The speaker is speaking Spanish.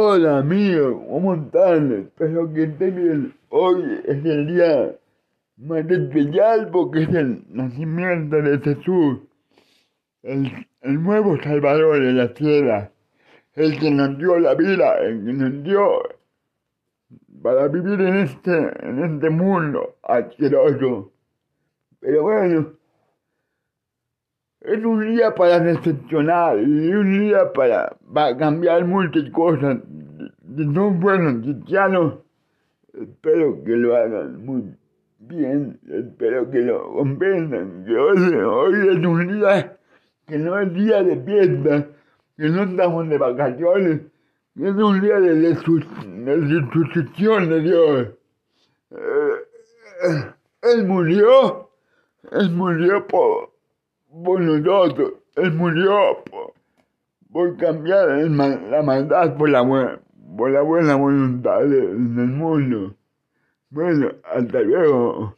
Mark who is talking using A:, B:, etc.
A: Hola amigo, ¿cómo están? Espero que estén bien. Hoy es el día más especial porque es el nacimiento de Jesús, el, el nuevo Salvador de la tierra, el que nos dio la vida, el que nos dio para vivir en este, en este mundo asqueroso. Pero bueno, es un día para reflexionar y un día para, cambiar muchas cosas. Si son buenos cristianos, espero que lo hagan muy bien, espero que lo comprendan, hoy, es un día que no es día de fiesta, que no estamos de vacaciones, que es un día de, resucitación de Dios. Eh, él murió, Él murió por por nosotros. Él murió por, cambiar la maldad por la, por la buena voluntad del mundo. Bueno, hasta luego.